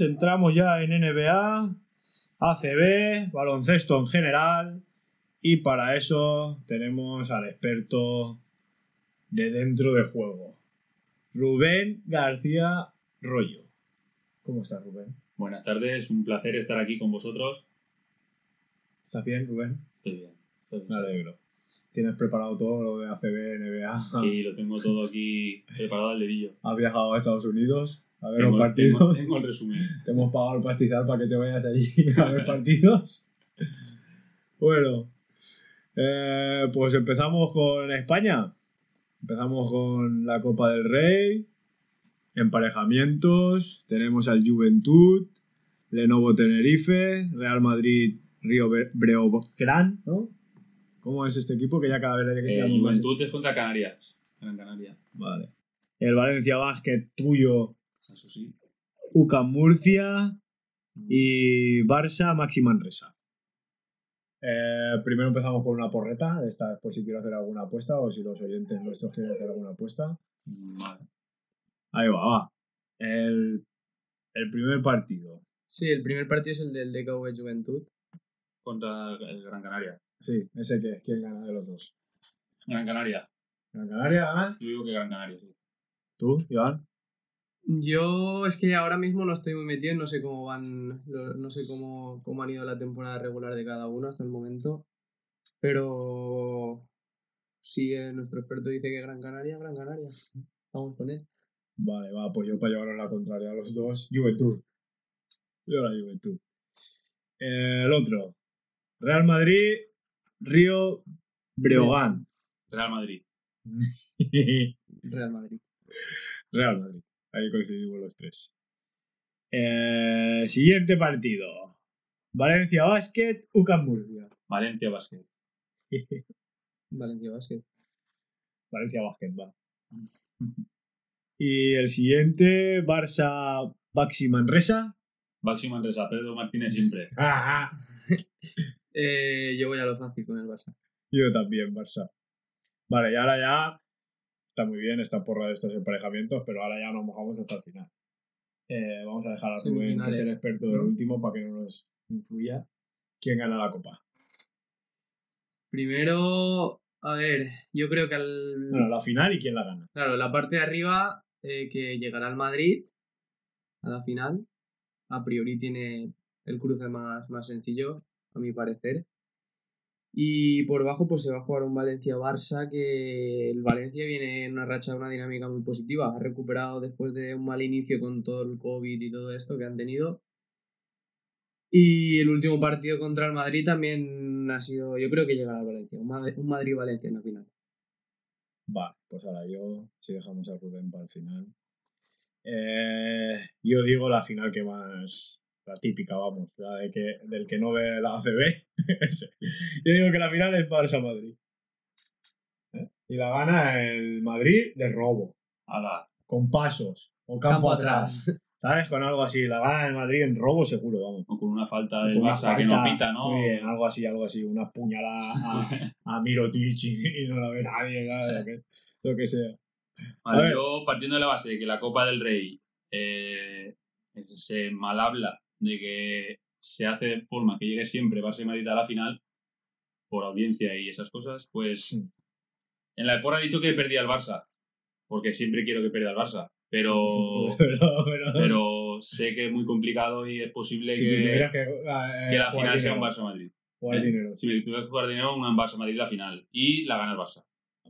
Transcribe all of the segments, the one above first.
entramos ya en NBA, ACB, baloncesto en general y para eso tenemos al experto de dentro de juego, Rubén García Rollo. ¿Cómo estás, Rubén? Buenas tardes, un placer estar aquí con vosotros. ¿Estás bien, Rubén? Estoy bien. estoy bien. Me alegro. ¿Tienes preparado todo lo de ACB, NBA? Sí, lo tengo todo aquí preparado al dedillo. ¿Has viajado a Estados Unidos a ver Tengo, los partidos? tengo- tengo el resumen. Te hemos pagado el pastizal para que te vayas allí a ver partidos. Bueno, eh, pues empezamos con España. Empezamos con la Copa del Rey, emparejamientos. Tenemos al Juventud, Lenovo Tenerife, Real Madrid, Río Bre- Breogán, ¿no? ¿Cómo es este equipo? Que ya cada vez le Eh, Juventud es contra Canarias. Gran Canaria. Vale. El Valencia Basket tuyo, Eso sí. UCAM Murcia y Barça Maxi Manresa. Eh, primero empezamos con una porreta, de esta por si quiero hacer alguna apuesta o si los oyentes nuestros quieren hacer alguna apuesta. Mm, Vale. Ahí va, va. El, el primer partido. Sí, el primer partido es el del DKV Juventud. Contra el Gran Canaria. Sí, ese que es quién gana de los dos. Gran Canaria. ¿Gran Canaria gana? Yo digo que Gran Canaria, sí. ¿Tú, Iván? Yo es que ahora mismo no estoy muy metido, no sé cómo van, no sé cómo, cómo han ido la temporada regular de cada uno hasta el momento, pero si eh, nuestro experto dice que Gran Canaria, Gran Canaria. Vamos con él. Vale, va, pues yo para llevaros la contraria a los dos, Juventud. Yo la Juventud. Eh, el otro, Real Madrid, Río Breogán. Real Madrid. Real Madrid. Real Madrid. Ahí coincidimos los tres. Eh, siguiente partido. Valencia Basket, UCAM Murcia. Valencia Basket. Valencia Basket. Valencia Basket, va. Y el siguiente, Barça Baxi Manresa. Baxi Manresa, Pedro Martínez siempre. Eh, yo voy a lo fácil con el Barça. Yo también, Barça. Vale, y ahora ya está muy bien esta porra de estos emparejamientos, pero ahora ya nos mojamos hasta el final. Eh, vamos a dejar a Rubén, que es el experto del último, para que no nos influya. ¿Quién gana la copa? Primero, a ver, yo creo que al... Bueno, la final y quién la gana. Claro, la parte de arriba eh, que llegará al Madrid a la final. A priori tiene el cruce más, más sencillo, a mi parecer. Y por bajo pues se va a jugar un Valencia-Barça que el Valencia viene en una racha una dinámica muy positiva. Ha recuperado después de un mal inicio con todo el COVID y todo esto que han tenido. Y el último partido contra el Madrid también ha sido, yo creo que llegará al Valencia. Un Madrid-Valencia en la final. Vale, pues ahora yo, si dejamos a Rubén para el final. Eh, yo digo la final que más, la típica, vamos, la de que, del que no ve la ACB. Yo digo que la final es Barça-Madrid. ¿Eh? Y la gana el Madrid de robo, Ala. con pasos, o campo, atrás. ¿Sabes? Con algo así. La gana el Madrid en robo seguro, vamos. O con una falta del una Barça que no pita, ¿no? Muy bien, algo así, algo así. Una puñalada a, a Mirotic y, y no la ve nadie, ¿sabes? Lo que, lo que sea. Vale, yo partiendo de la base de que la Copa del Rey eh, se mal habla de que se hace de forma que llegue siempre Barça y Madrid a la final por audiencia y esas cosas, pues Sí. en la Epora he dicho que perdía el Barça, porque siempre quiero que pierda el Barça, pero, pero, pero, pero sé que es muy complicado y es posible si que, tuvieras que, eh, que la jugar final sea un Barça-Madrid. jugar ¿eh? dinero. Si me tuviera que jugar dinero, un Barça-Madrid la final y la gana el Barça.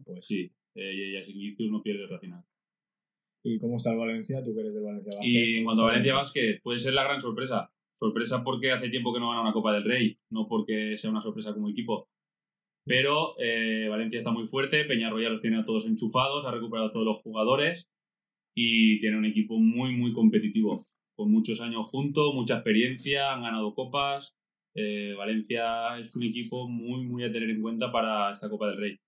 Pues, Sí, eh, y así Vinicius no pierde otra final. ¿Y cómo está el Valencia? Tú que eres del Valencia Basket. Y en cuanto a. Valencia Basket, puede ser la gran sorpresa. Sorpresa porque hace tiempo que no gana una Copa del Rey, no porque sea una sorpresa como equipo. Pero eh, Valencia está muy fuerte, Peñarroya los tiene a todos enchufados, ha recuperado a todos los jugadores y tiene un equipo muy, muy competitivo. Con muchos años juntos, mucha experiencia, han ganado copas. Eh, Valencia es un equipo muy, muy a tener en cuenta para esta Copa del Rey.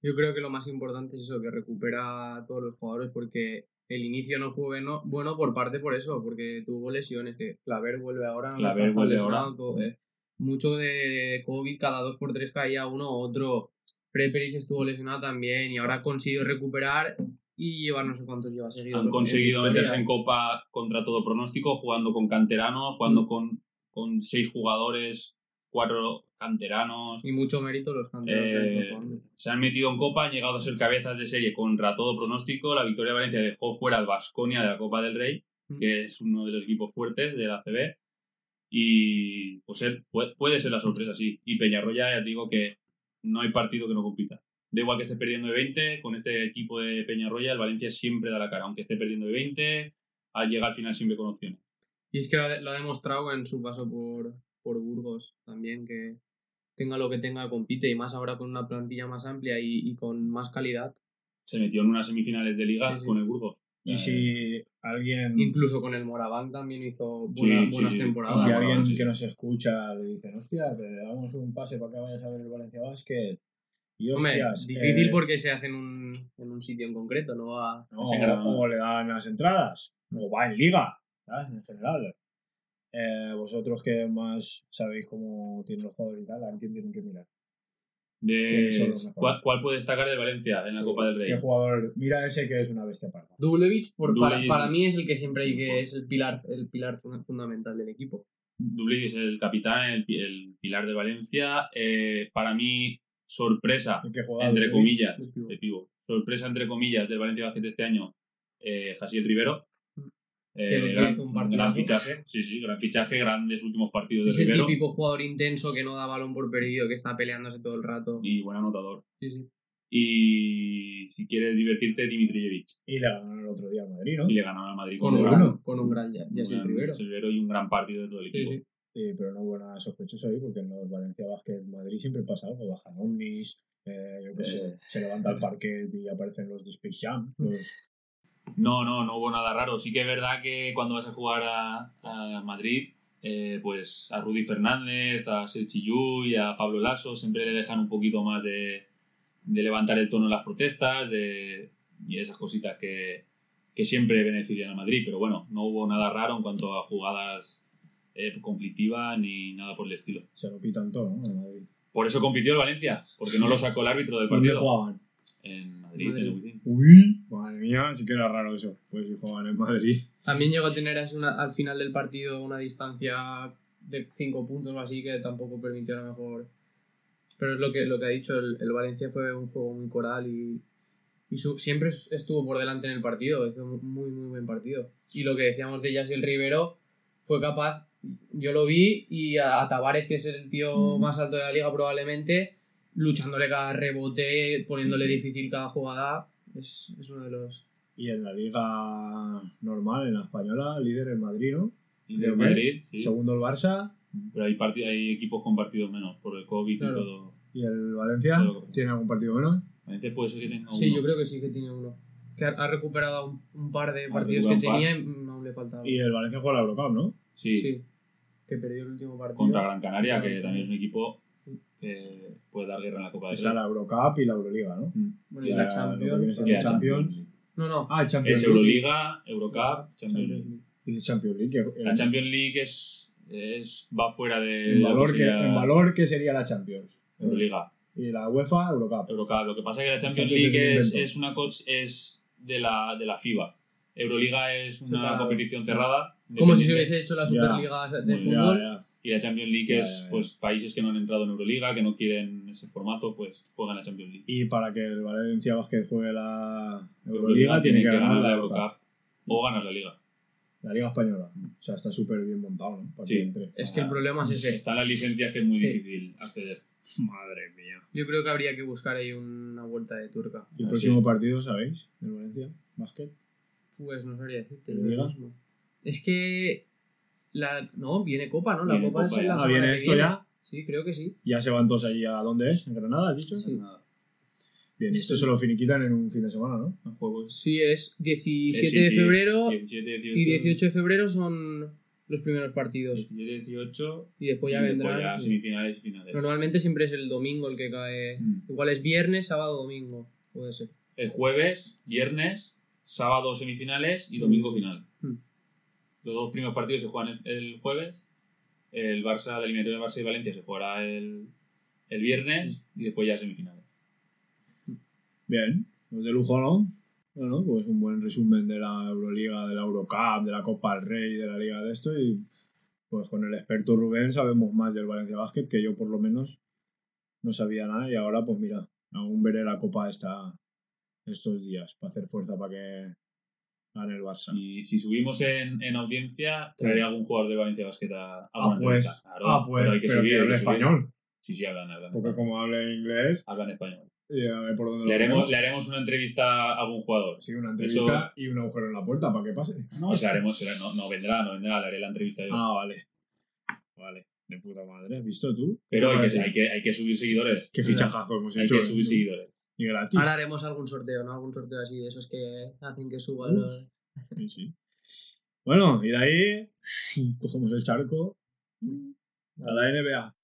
Yo creo que lo más importante es eso, que recupera a todos los jugadores porque el inicio no fue bueno, bueno por parte por eso, porque tuvo lesiones, que Claver vuelve ahora, no Claver vuelve lesionado, ahora. eh. mucho de COVID, cada dos por tres caía uno u otro, Prepelic estuvo lesionado también y ahora ha conseguido recuperar y llevar no sé cuántos lleva seguidos. Han conseguido meterse en Copa contra todo pronóstico, jugando con canteranos, jugando con, con seis jugadores, cuatro canteranos. Y mucho mérito los canteranos que han Eh, jugando. se han metido en Copa, han llegado a ser cabezas de serie contra todo pronóstico. La victoria de Valencia dejó fuera al Vasconia de la Copa del Rey, Mm. que es uno de los equipos fuertes de la ACB. Y pues ser- puede, puede ser la sorpresa, sí. Y Peñarroya, ya digo que no hay partido que no compita. Da igual que esté perdiendo de 20, con este equipo de Peñarroya, el Valencia siempre da la cara. Aunque esté perdiendo de 20, al- llega al final siempre con opciones. Y es que lo ha demostrado en su paso por, por Burgos también, que tenga lo que tenga, compite, y más ahora con una plantilla más amplia y, y con más calidad, Se metió en unas semifinales de liga Sí, sí. con el Burgos. Y Eh, si alguien, incluso con el Moraván también hizo Sí, buena- sí, buenas sí. y temporadas. si Ah, alguien sí. que nos escucha le dicen, hostia, te damos un pase para que vayas a ver el Valencia Basket. Y Hombre, hostias, difícil eh, porque se hace en un, en un sitio en concreto, no va... No, Es en Granada. o le dan las entradas, o va en liga, ¿sabes? En general. Eh, vosotros que más sabéis cómo tienen los jugadores y tal, ¿a quién tienen que mirar? de. ¿cuál, cuál puede destacar de Valencia en la Copa del Rey? ¿Qué jugador? Mira ese que es una bestia parda. Dublevich, por, para, Dublevich, para mí es el que siempre hay que es el pilar, el pilar funda- fundamental del equipo. Dublín es el capitán, el, el pilar de Valencia. Eh, para mí, sorpresa, entre Dublevich. comillas, el pívot. de pivo. Sorpresa, entre comillas, del Valencia Basket este año, eh, Jasiel Rivero. Eh, gran, un gran fichaje, sí, sí, gran fichaje, grandes últimos partidos de Es el Rivero típico jugador intenso que no da balón por perdido, que está peleándose todo el rato. y buen anotador. Sí, sí. Y si quieres divertirte, Dimitrijevic. Y le ganaron el otro día al Madrid, ¿no? Y le ganaron al Madrid Con un, un Uno. gran, con un gran ya, Yacine gran Rivero. Rivero y un gran partido de todo el Sí, equipo. sí. Sí, pero no hubo nada sospechoso ahí porque en los Valencia Basket Madrid siempre pasa algo. Bajan ovnis, eh, yo qué sé, Eh. se levanta el parquet y aparecen los de Space Jam. los- No, no, no hubo nada raro. Sí que es verdad que cuando vas a jugar a, a Madrid, eh, pues a Rudy Fernández, a Sergi y a Pablo Lasso siempre le dejan un poquito más de, de levantar el tono en las protestas de, y esas cositas que, que siempre benefician a Madrid. Pero bueno, no hubo nada raro en cuanto a jugadas eh, conflictivas ni nada por el estilo. se lo pitan todo, ¿no? En Madrid. Por eso compitió el Valencia, porque no lo sacó el árbitro del ¿Dónde partido. jugaban? En Madrid, Madrid. en el. Uy, mía, sí que era raro eso. Pues si jugaban en Madrid. También llegó a tener una- al final del partido una distancia de 5 puntos o así que tampoco permitió a lo mejor. Pero es lo que, lo que ha dicho, el, el Valencia fue un juego muy coral y, y su- siempre es- estuvo por delante en el partido, hizo un muy, muy buen partido. Y lo que decíamos de Yasiel Rivero, fue capaz, yo lo vi y a, a Tavares, que es el tío Mm. más alto de la liga probablemente, luchándole cada rebote, poniéndole Sí, sí. difícil cada jugada, es, es uno de los... Y en la liga normal, en la española, líder el Madrid, ¿no? Que Madrid, sí. Segundo el Barça. Pero hay, hay equipos con partidos menos por el COVID Claro. y todo. ¿Y el Valencia? ¿Tiene algún partido menos? Valencia puede ser que tenga Sí, uno. yo creo que sí que tiene uno. Que ha, recuperado un, un par de Ha partidos que tenía y aún le faltaba. Y el Valencia juega la Eurocup, ¿no? Sí, Sí. Que perdió el último partido. contra Gran Canaria, que también es un equipo que puede dar guerra en la Copa del Está Rey. la Eurocup y la Euroliga, ¿no? Mm. Bueno, y la que Champions. la. No, no. Ah, el Champions Es League. Euroliga, Eurocup, Champions League. Champions League. que La Champions League es, es va fuera de en, valor que, en valor, ¿qué sería la Champions? Euroliga, Y la UEFA, Eurocup. Eurocup. Lo que pasa es que la Champions League es, es una es de la, de la FIBA. Euroliga es una competición cerrada. Como si se hubiese hecho la Ya. Superliga de Muy bien, fútbol. Ya, ya. Y la Champions League Ya, es ya, ya. pues países que no han entrado en Euroliga, que no quieren ese formato, pues juegan la Champions League. Y para que el Valencia Basket juegue la Euroliga, tiene que ganar la Eurocup. O ganar la Liga. La Liga Española. O sea, está súper bien montado, ¿no? Para Sí. que entre. Es que el problema es ese. Están las licencias que es muy Sí. difícil acceder. Madre mía. Yo creo que habría que buscar ahí una vuelta de turca. ¿Y el Ah, próximo sí. partido, sabéis? Del Valencia Basket. Pues no sabría decirte. ¿En yo Liga? mismo. Es que. La, no, viene Copa, ¿no? La Viene Copa es Copa la. Ah, viene esto viene. ya. Sí, creo que sí. Ya se van todos allí a dónde es, en Granada, has dicho. Sí. Bien, esto se lo finiquitan en un fin de semana, ¿no? Los juegos Sí, es 17 Sí, sí, de febrero 17, 18, y 18 de febrero son los primeros partidos. 17, 18 Y después ya y después vendrán. ya semifinales y finales. Normalmente siempre es el domingo el que cae. Mm. Igual es viernes, sábado, domingo. Puede ser. El jueves, viernes, sábado semifinales y domingo final. Mm. Los dos primeros partidos se juegan el, el jueves. El Barça, la eliminatoria de Barça y Valencia se jugará el, el viernes y después ya semifinales. Bien, pues de lujo, ¿no? Bueno, pues un buen resumen de la Euroliga, de la Eurocup, de la Copa del Rey, de la Liga de esto y pues con el experto Rubén sabemos más del Valencia Basket que yo por lo menos no sabía nada y ahora pues mira, aún veré la Copa esta, estos días para hacer fuerza para que gane el Barça. Y si subimos en, en audiencia, traeré algún jugador de Valencia Basket a, Ah, pues. Claro, ah, pues, pero hay que pero que hay que subir. español, Sí, sí, hablan, hablan. porque como hable inglés, Hablan español. y a ver por dónde lo Le haremos, le haremos una entrevista a algún jugador. Sí, una entrevista y un agujero en la puerta para que pase. No, se la haremos, se la- no, no vendrá, no vendrá, le haré la entrevista yo. Ah, vale. Vale, de puta madre. ¿Has visto tú? pero hay que, hay, que, hay que subir seguidores. Qué fichajazo hemos Hay hecho. que ¿eh? subir seguidores. Y gratis. Ahora haremos algún sorteo, ¿no? Algún sorteo así de esos que hacen que suban Uf. los... Sí, sí. Bueno, y de ahí cogemos el charco a la NBA.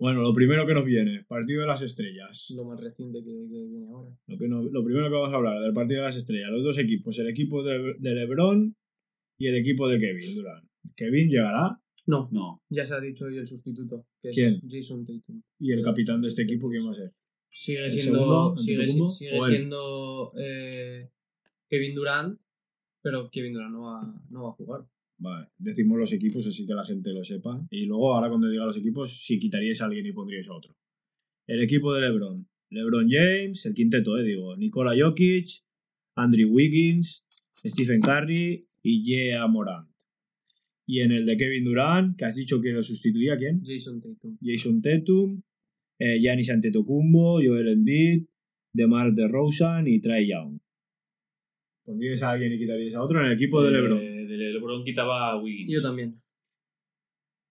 Bueno, lo primero que nos viene, partido de las estrellas. lo más reciente que, que viene ahora. Lo, que no- lo primero que vamos a hablar del partido de las estrellas, los dos equipos, el equipo de, de LeBron y el equipo de Kevin Durant. Kevin llegará No, No, ya se ha dicho hoy el sustituto, que es. Jason Tatum. y el capitán de este equipo, ¿quién va a ser? Sigue ¿El siendo, segundo, sigue, siendo eh, Kevin Durant, pero Kevin Durant no va, no va a jugar. Vale, decimos los equipos así que la gente lo sepa. Y luego, ahora cuando diga los equipos, si quitaríais a alguien y pondríais a otro. El equipo de LeBron. LeBron James, el quinteto, eh, digo. Nikola Jokic, Andrew Wiggins, Stephen Curry y Jea Morant. Y en el de Kevin Durant, que has dicho que lo sustituía, ¿quién? Jason Tatum. Jason Tatum, eh, Giannis Antetokounmpo, Joel Embiid, DeMar DeRozan y Trae Young. ¿Pondríais a alguien y quitaríais a otro en el equipo de LeBron? Eh, de LeBron quitaba a Wiggins. Yo también.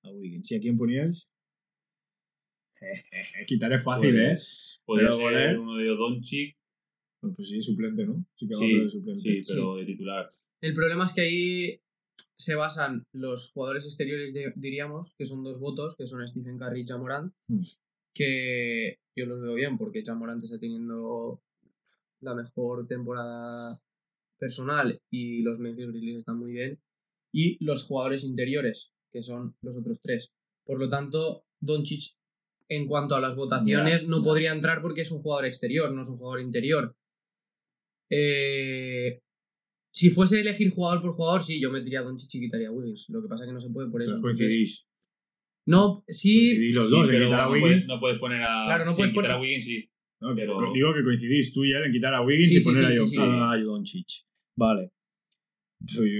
A Wiggins. ¿Y a quién poníais? Quitar es fácil, ¿eh? Pues, Podría Pero ser poner- uno de ellos, Doncic. Bueno, Pues sí, suplente, ¿no? Sí que va Sí, a de suplente. sí, pero de titular. El problema es que ahí se basan los jugadores exteriores, de- diríamos, que son dos votos, que son Stephen Curry y Jamorant, Mm. que yo los veo bien porque Jamorant está teniendo la mejor temporada personal y los Memphis Grizzlies están muy bien, y los jugadores interiores, que son los otros tres. Por lo tanto, Doncic, en cuanto a las votaciones, no podría entrar porque es un jugador exterior, no es un jugador interior. Eh, si fuese elegir jugador por jugador, sí, yo metería a Doncic y quitaría a Wiggins. Lo que pasa es que no se puede por eso. Pero coincidís. No, sí, Coincidís los Sí, dos pero no Wiggins. puedes, no puedes poner a. Claro, no puedes poner- a Wiggins, sí. No, que- Pero- Digo que coincidís tú y él en quitar a Wiggins Sí, y sí, poner sí, a, sí, sí. Doncic. Vale. Soy,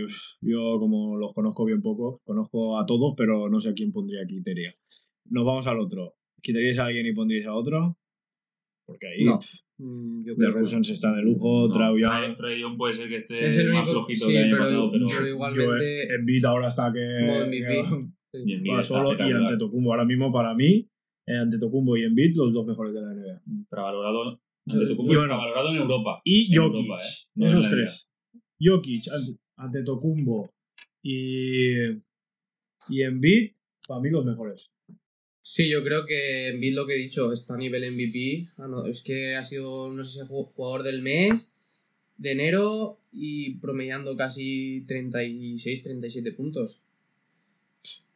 yo, como los conozco bien poco, conozco a todos, pero no sé a quién pondría quitaría. Nos vamos al otro. ¿Quitaríais a alguien y pondríais a otro? Porque ahí No. mm, yo de creo que no. Se está de lujo, No, Trae Young, Trae- Trae Young puede ser que esté Es el más único- flojito sí, que el año pero- pasado, pero. pero igualmente- Joel Embiid ahora está que, MVP. que Y Embiid va está solo y espectacular. Antetokounmpo. Ahora mismo para mí, eh, Antetokounmpo y Embiid los dos mejores de la NBA. Infravalorado. Yo- Antetokounmpo yo- infravalorado en Europa. Y En Jokic, Europa, ¿eh? No esos tres. Jokic, Ante- Antetokounmpo y, y Embiid, para mí los mejores. Sí, yo creo que Embiid lo que he dicho está a nivel MVP. Ah, no, es que ha sido, no sé si ju- jugador del mes, de enero y promediando casi 36, 37 puntos.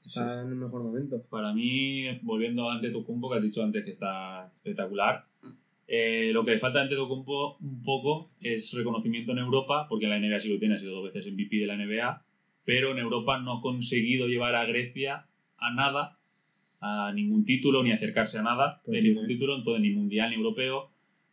Está Sí, sí. en el mejor momento. Para mí, volviendo a Antetokounmpo, que has dicho antes que está espectacular, eh, lo que le falta a Antetokounmpo un poco es reconocimiento en Europa, porque la NBA sí lo tiene, ha sido dos veces MVP de la NBA, pero en Europa no ha conseguido llevar a Grecia a nada, a ningún título, ni acercarse a nada de ningún tiene- título, entonces ni mundial ni europeo,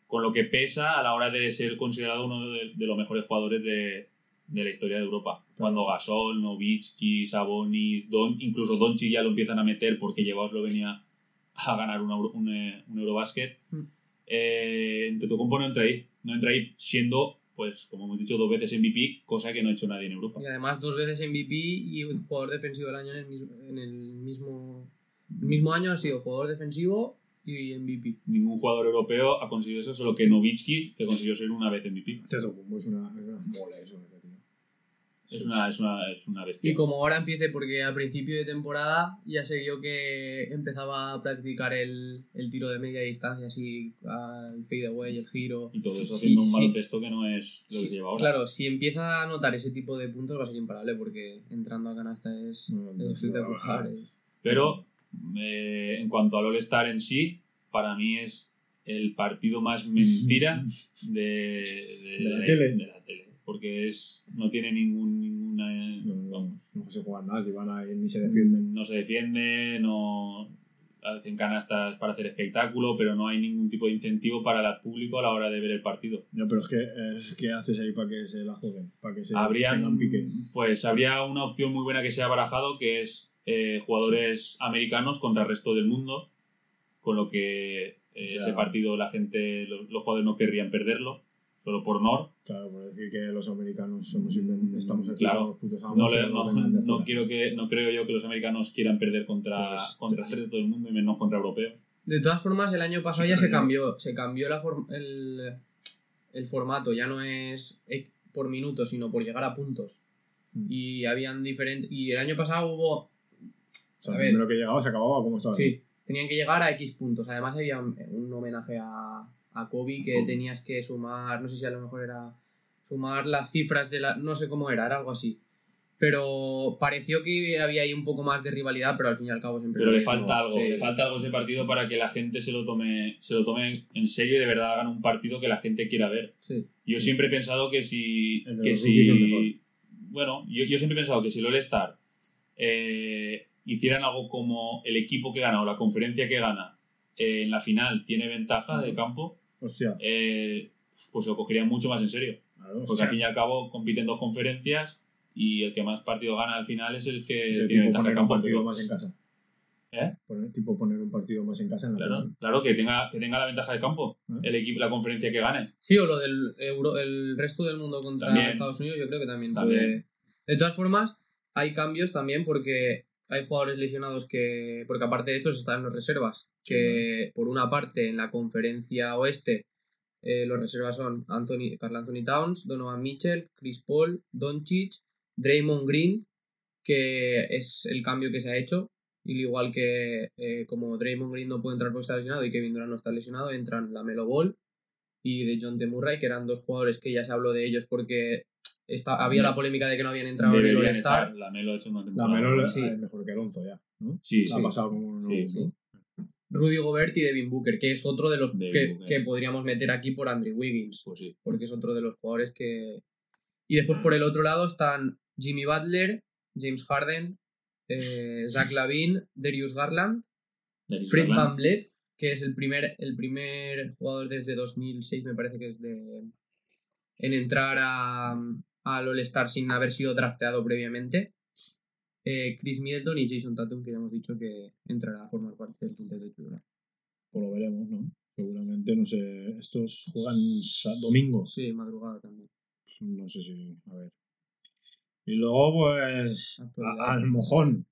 con lo que pesa a la hora de ser considerado uno de, de los mejores jugadores de, de la historia de Europa. Cuando Gasol, Novitsky, Sabonis, Don, incluso Doncic ya lo empiezan a meter porque llevó a Eslovenia a ganar un, Euro- un, eh, un Eurobasket. Mm. Eh, Antetokounmpo no entra ahí, no entra ahí siendo, pues como hemos dicho, dos veces MVP, cosa que no ha hecho nadie en Europa. Y además dos veces MVP y jugador defensivo del año en el mismo, en el mismo, el mismo año ha sido jugador defensivo y MVP. Ningún jugador europeo ha conseguido eso, solo que Novitsky, que consiguió ser una vez MVP. Antetokounmpo es una, es una mola eso. Es una, es una, es una bestia. Y como ahora empiece, porque al principio de temporada ya se vio que empezaba a practicar el, el tiro de media distancia, así al fadeaway, el giro. Y todo eso Sí, haciendo un sí. baloncesto que no es lo que Sí, lleva ahora. Claro, si empieza a notar ese tipo de puntos va a ser imparable porque entrando a canasta es, No, no, es espectacular. no, es- Pero eh, en cuanto al All-Star en sí, para mí es el partido más mentira de, de, De la la, tele. de la tele. Porque es, no tiene ningún, ninguna. No, no, vamos, no se juegan nada, si van ahí ni se defienden. no se defiende, no hacen canastas para hacer espectáculo, pero no hay ningún tipo de incentivo para el público a la hora de ver el partido. No, pero es que, es ¿qué haces ahí para que se la jueguen? Para que se Habrían, tengan pique. pues habría una opción muy buena que se ha barajado que es eh, jugadores americanos contra el resto del mundo, con lo que eh, O sea- ese partido la gente, los, los jugadores no querrían perderlo, solo por honor. Claro, por decir que los americanos somos estamos aquí, Claro. somos putos amos, No, le- no, de no quiero que, no creo yo que los americanos quieran perder contra, Pues, contra el resto del mundo y menos contra europeos. De todas formas, el año pasado Sí, ya se cambió, se cambió la el, el formato, ya no es por minutos, sino por llegar a puntos. Mm. Y habían diferentes. Y el año pasado hubo. O sea, a el ver. primero que llegaba se acababa como estaba. Sí, tenían que llegar a X puntos. Además, había un, un homenaje a, a Kobe que tenías que sumar, no sé si a lo mejor era sumar las cifras de la. No sé cómo era, era algo así. Pero pareció que había ahí un poco más de rivalidad, pero al fin y al cabo siempre. Pero le falta algo, Sí. le falta algo ese partido para que la gente se lo tome, se lo tome en serio y de verdad hagan un partido que la gente quiera ver. Sí. Yo siempre he pensado que si. Que si bueno, yo, yo siempre he pensado que si el All-Star eh, hicieran algo como el equipo que gana o la conferencia que gana eh, en la final tiene ventaja de campo, Hostia, eh, pues lo cogerían mucho más en serio. claro, Porque al fin y al cabo compiten dos conferencias y el que más partido gana al final es el que Ese tiene tipo ventaja de poner un campo. partido pero- más en casa. ¿Eh? Poner, tipo poner un partido más en casa en la Claro, final. claro que tenga, que tenga la ventaja de campo, ¿Eh? el equipo, la conferencia que gane. Sí, o lo del euro, el resto del mundo contra También. Estados Unidos, yo creo que también, También. puede. De todas formas, hay cambios también porque hay jugadores lesionados que. Porque aparte de estos están los reservas. Que por una parte en la conferencia oeste eh, los reservas son Anthony, Carl Anthony Towns, Donovan Mitchell, Chris Paul, Doncic, Draymond Green, que es el cambio que se ha hecho. Y al igual que eh, como Draymond Green no puede entrar porque está lesionado y Kevin Durant no está lesionado, entran la Melo Ball y de John T. Murray, que eran dos jugadores que ya se habló de ellos porque está, había la polémica de que no habían entrado en el All-Star. estar. La Melo ha hecho una La temporada. Melo buena. sí. es mejor que Alonso ya, ¿no? Sí, La sí. ha pasado como un Sí, sí. Rudy Gobert y Devin Booker, que es otro de los que, podríamos meter aquí por Andrew Wiggins, Pues sí. porque es otro de los jugadores que... Y después por el otro lado están Jimmy Butler, James Harden, eh, Zach Lavine, Darius Garland, Darius Fred. Van Vliet, que es el primer, el primer jugador desde 2006, me parece que es de en entrar a, al All-Star sin haber sido drafteado previamente. Eh, Chris Middleton y Jason Tatum, que ya hemos dicho que entrará a formar parte del quinteto titular. Pues lo veremos, ¿no? Seguramente, no sé. Estos juegan domingos. Sí, madrugada también. No sé si. A ver. Y luego, pues. A- al mojón.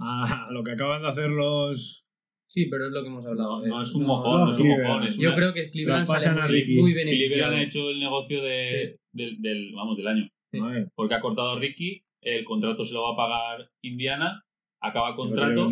A lo que acaban de hacer los. Sí, pero es lo que hemos hablado. No, eh. no es un No, mojón, no, no es un Cleveland. mojón. Es Yo creo que Cleveland sale muy, muy Cleveland beneficiado. ha hecho el negocio de, del, del- vamos, del año. Porque ha cortado Ricky, el contrato se lo va a pagar Indiana, acaba ¿lo quiere contrato,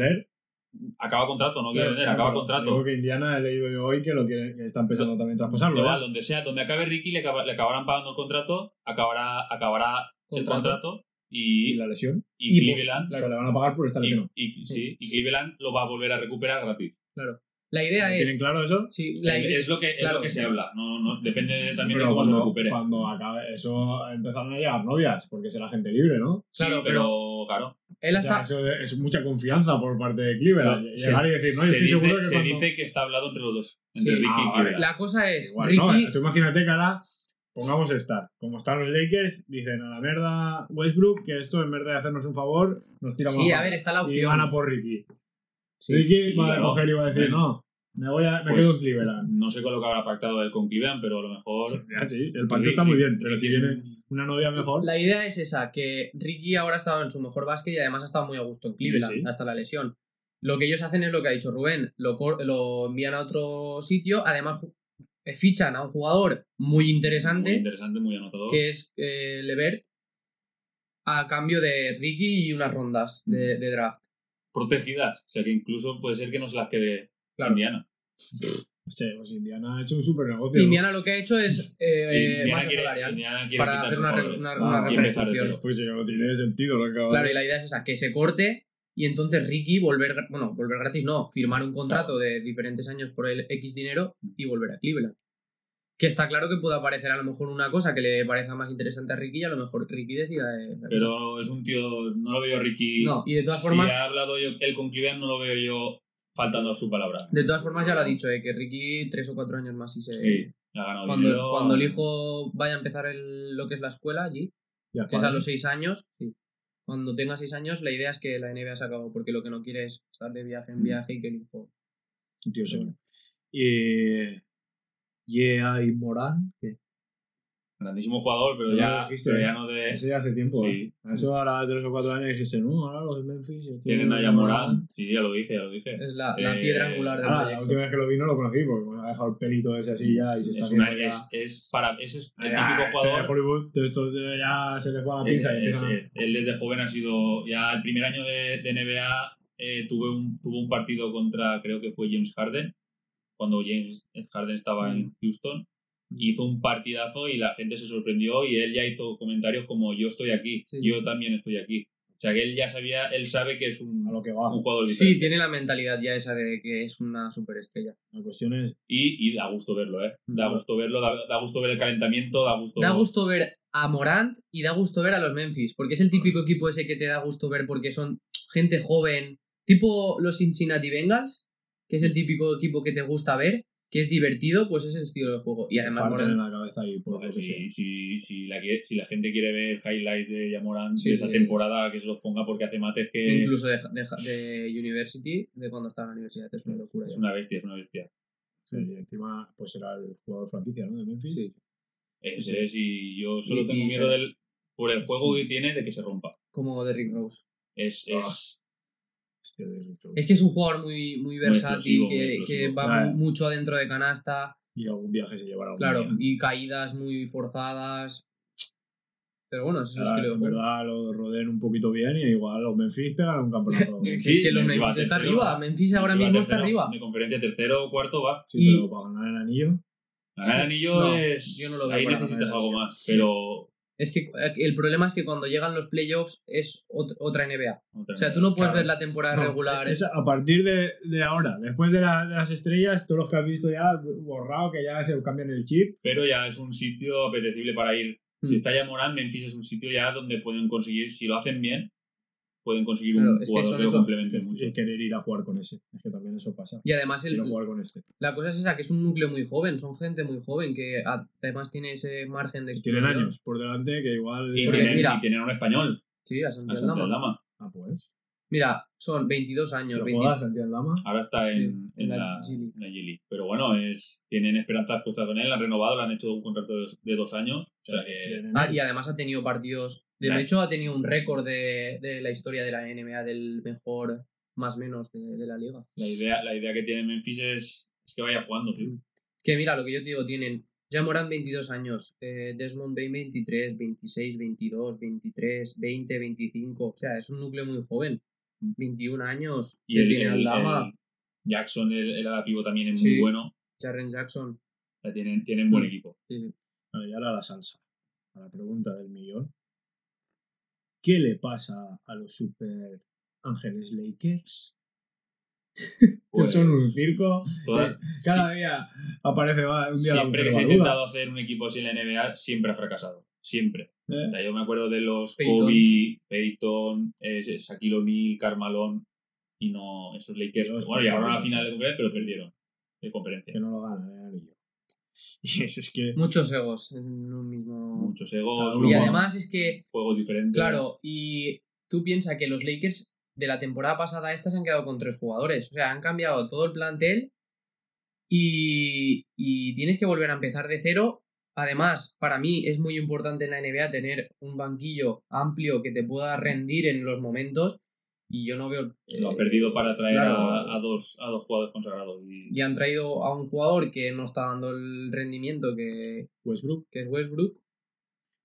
acaba contrato, no quiere Claro, vender, acaba contrato. que Indiana he leído yo hoy que lo quiere, que está empezando también a traspasarlo. Igual, donde sea, donde acabe Ricky, le, acaba- le acabarán pagando el contrato, acabará, acabará el Contrato. Y y, la lesión. y Y pues, Cleveland, O sea, le van a pagar por esta y, lesión. y- sí, y Cleveland lo va a volver a recuperar gratis. Claro. La idea ¿Tienen es. claro eso? Sí, la idea, es, lo que, es claro. lo que se habla, no, no, depende de- también Pero de cómo se recupere. cuando acabe eso empezaron a llegar novias, porque será gente libre, ¿no? Sí, Claro, pero, claro. él O sea, hasta. eso es mucha confianza por parte de Cleveland. No, Llegar se- y decir, no, yo se estoy dice, seguro que se cuando... dice que está hablado entre los dos, entre Sí. Ricky Ah, y vale. Cleveland. La cosa es. Igual, Ricky. no, tú imagínate que ahora pongamos estar. Como están los Lakers, dicen a la mierda Westbrook que esto en vez de hacernos un favor, nos tira Sí, a ver, está la Y opción. van a por Ricky. Sí, Ricky sí, va a claro. coger y va a decir, no, me, voy a, me Pues- quedo en Cleveland. No sé con lo que habrá pactado él con Cleveland, pero a lo mejor. Ya sí, el partido Ricky- está muy bien, pero si Ricky viene un- una novia mejor, La idea es esa, que Ricky ahora ha estado en su mejor básquet y además ha estado muy a gusto en Cleveland Sí, sí. hasta la lesión. Lo que ellos hacen es lo que ha dicho Rubén, lo, lo envían a otro sitio, además eh, fichan a un jugador muy interesante, Muy interesante, muy anotador. que es eh, Levert, a cambio de Ricky y unas rondas de, de draft. Protegidas. O sea que incluso puede ser que no se las quede Claro. Indiana. Sí, pues Indiana ha hecho un super negocio. Indiana lo que ha hecho es eh, Indiana masa quiere- salarial Indiana quiere para hacer una, re- una- Ah, una cero. Pues sí, no tiene sentido lo que acaba Claro, de- y la idea es esa, que se corte y entonces Ricky volver, bueno, volver gratis no, firmar un contrato de diferentes años por el X dinero y volver a Cleveland. Que está claro que puede aparecer a lo mejor una cosa que le parezca más interesante a Ricky y a lo mejor Ricky decida... eh, Pero es un tío, no lo veo a Ricky. No, y de todas si formas, ha hablado yo, él con Cleveland, no lo veo yo faltando a su palabra. de todas formas ya lo ha dicho, eh, que Ricky tres o cuatro años más y se... Sí, ha ganado Cuando, dinero. cuando el hijo vaya a empezar el- lo que es la escuela allí, Ya, que es a los seis años, sí. Cuando tenga seis años, la idea es que la NBA se acabó, porque lo que no quiere es estar de viaje en viaje y que el hijo... Un tío serio. Y. Yeah, y Morán, que Grandísimo jugador, pero ya, dijiste, pero ya no de. ese ya hace tiempo. Sí. ¿eh? Eso ahora tres o cuatro años dijiste, no, ahora los Memphis. eh, Tienen a Morán. Sí, ya lo dije, ya lo dije. Es la, la Eh, piedra angular del Ah, la proyecto. última vez que lo vi no lo conocí porque me ha dejado el pelito ese así ya y se está Es, una, haciendo ya- es, es para. ese es el Ya, típico este de jugador. Hollywood, de estos de ya se les va la Es, pinza y es- empiezan- es- él desde joven ha sido. Ya el primer año de, de NBA eh, tuve un, tuvo un partido contra, creo que fue James Harden, cuando James Harden estaba Mm. en Houston. Hizo un partidazo y la gente se sorprendió y él ya hizo comentarios como yo estoy aquí, Sí. yo también estoy aquí. O sea que él ya sabía, él sabe que es un, a lo que va. un jugador Sí, diferente. tiene la mentalidad ya esa de que es una superestrella. La cuestión es, Y, y da gusto verlo, ¿eh? Da Claro. gusto verlo, da, da gusto ver el calentamiento, da gusto... Da gusto ver a Morant y da gusto ver a los Memphis, porque es el típico equipo ese que te da gusto ver porque son gente joven, tipo los Cincinnati Bengals, que es el típico equipo que te gusta ver, que es divertido, pues es el estilo de juego. Y además Morant, la cabeza y por lo que sea. Si, si, si, la, quiere- si la gente quiere ver highlights de Yamoran Sí, de esa sí. temporada, que se los ponga porque hace mates que incluso de, de, de University, de cuando estaba en la universidad, es una locura. es ya. una bestia, es una bestia. Sí, y encima, pues será el jugador franquicia, ¿no? De Memphis. Sí. Ese es, y yo solo Y- tengo y miedo del, por el juego que tiene de que se rompa. Como Derrick Rose. Es, Ah. es, Hostia, de Rick Rose. Es que es un jugador muy, muy versátil, muy que, que va Claro. mucho adentro de canasta, Y algún viaje se llevará claro, día. y caídas muy forzadas. Pero bueno, eso es en verdad lo rodeen un poquito bien y igual los Memphis pegan un campeonato. Es Sí, que los Memphis Memphis está tercero. arriba. Memphis ahora mismo está arriba. De conferencia tercero o cuarto va. Sí, Y- pero para ganar el anillo. Ganar el anillo No, es. yo no lo veo ahí necesitas algo más, pero. Es que eh, el problema es que cuando llegan los playoffs es ot- otra NBA. otra O sea, tú no puedes Claro. ver la temporada No, regular. es a partir de, de ahora, después de, la- de las estrellas, todos los que has visto ya borrado, que ya se cambian el chip. pero ya es un sitio apetecible para ir. Mm. Si está ya Morán, Memphis es un sitio ya donde pueden conseguir, si lo hacen bien, pueden conseguir Claro, un es jugador que eso. complemente Es, mucho. es querer ir a jugar con ese. Es que también eso pasa. Y además el- Quiero jugar con este. la cosa es esa, que es un núcleo muy joven. Son gente muy joven que además tiene ese margen de Y tienen explosión. años por delante que igual. Y tienen, mira- y tienen un español, Sí, a Santiago. Aldama. Ah, pues. Mira, son 22 años. ¿Lo 20 juegas, Santiago Lama? Ahora está Sí, en, en en la la, G League. en la G League. Pero bueno, es, tienen esperanzas puestas con él, han renovado, le han hecho un contrato de, de dos años. O sea que Tienen- Ah, y además ha tenido partidos. De Nah. hecho, ha tenido un récord de, de la historia de la NBA del mejor más menos de, de la liga. la idea, la idea que tiene Memphis es, es que vaya jugando, tío. Que mira, lo que yo te digo, tienen ya Moran 22 años, eh, Desmond Bain 23, 26, 22, 23, 20, 25. O sea, es un núcleo muy joven. 21 años. Y que el, tiene el- Aldama, el Jackson, el, el ala también es Sí. muy bueno. Jaren Jackson. Sea, tienen, tienen buen Mm. equipo. Sí, sí. Bueno, y ahora la salsa. A la pregunta del millón. ¿Qué le pasa a los Super Ángeles Lakers? que Pues, son un circo. toda- Eh, Cada día aparece un día la siempre que mujer se ha intentado hacer un equipo así en la NBA, siempre ha fracasado. Siempre. ¿eh? O sea, yo me acuerdo de los Peyton. Kobe, Peyton, eh, Shaquille O'Neal, Carmalón y no esos Lakers. Bueno, llegaron a la final de conferencia, pero perdieron de conferencia. Que no lo ganan. Y es, que. Muchos egos en un mismo. Muchos egos, Y además es que juegos diferentes. Claro, y tú piensas que los Lakers de la temporada pasada esta se han quedado con tres jugadores. O sea, han cambiado todo el plantel y, y tienes que volver a empezar de cero. Además, para mí es muy importante en la NBA tener un banquillo amplio que te pueda rendir en los momentos. Y yo no veo. Lo ha eh, perdido para traer claro. a, a dos, a dos jugadores consagrados. Y, Y han traído a un jugador que no está dando el rendimiento que, Westbrook, que es Westbrook.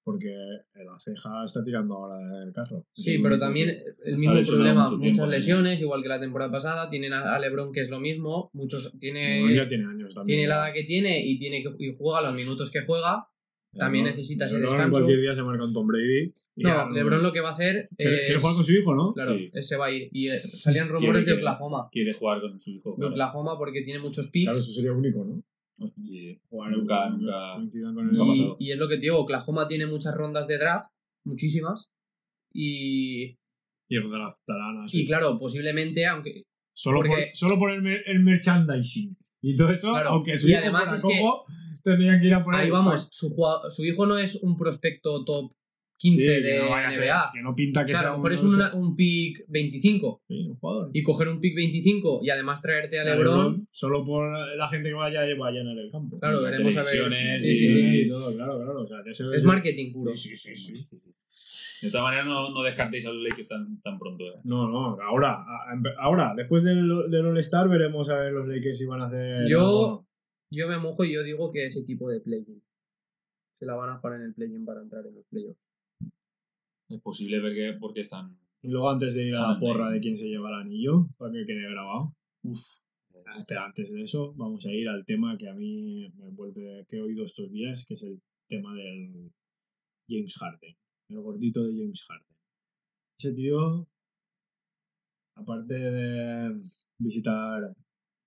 Porque la ceja está tirando ahora el carro. Sí, Sí, pero también el mismo problema, mucho tiempo, muchas ¿no? lesiones, igual que la temporada pasada. Tienen a, LeBron que es lo mismo, muchos tiene ya tiene años también. tiene la edad que tiene y tiene que y juega los minutos que juega. también necesita ese descanso. Cualquier día se marca un Tom Brady. y ya No, LeBron lo que va a hacer Quiere, es quiere jugar con su hijo, ¿no? claro, Sí. se va a ir y eh, salían rumores de quiere- Oklahoma, quiere jugar con su hijo. de claro. Oklahoma porque tiene muchos picks. Claro, eso sería único, ¿no? Sí, sí. Jugar Nunca- que nunca- coincidan con el nunca ha y, es lo que te digo, Oklahoma tiene muchas rondas de draft, muchísimas. Y, Y draftarán así. y claro, posiblemente, aunque Solo, porque- por, solo por el, mer- el merchandising. Y todo eso, Claro, aunque su y hijo además es que- tendrían que ir a por ahí vamos, su, su hijo no es un prospecto top 15 Sí, que de no vaya a ser- NBA. que no pinta O que sea, a sea lo mejor un- es una- un pick 25 Sí, un jugador. y coger un pick 25 y además traerte a A LeBron, Solo por la gente que vaya, vaya en el campo. claro, veremos a ver. Sí, y- sí, sí. y todo, claro, claro. O sea, que ese- Es marketing puro. Sí, sí, sí. sí. De todas maneras, no, no descartéis a los Lakers tan, tan pronto. ¿eh? No, no, ahora, a- a- ahora, después del, del All-Star veremos a ver los Lakers si van a hacer. Yo- algo. Yo me mojo y yo digo que es equipo de play-in. Se la van a jugar en el play-in para entrar en los playoffs. Es posible porque, porque están. Y luego antes de ir a la porra de quién se lleva el anillo, para que quede grabado. Uf. Pero antes de eso, vamos a ir al tema que a mí me vuelve, que he oído estos días, que es el tema del James Harden. El gordito de James Harden. Ese tío, aparte de visitar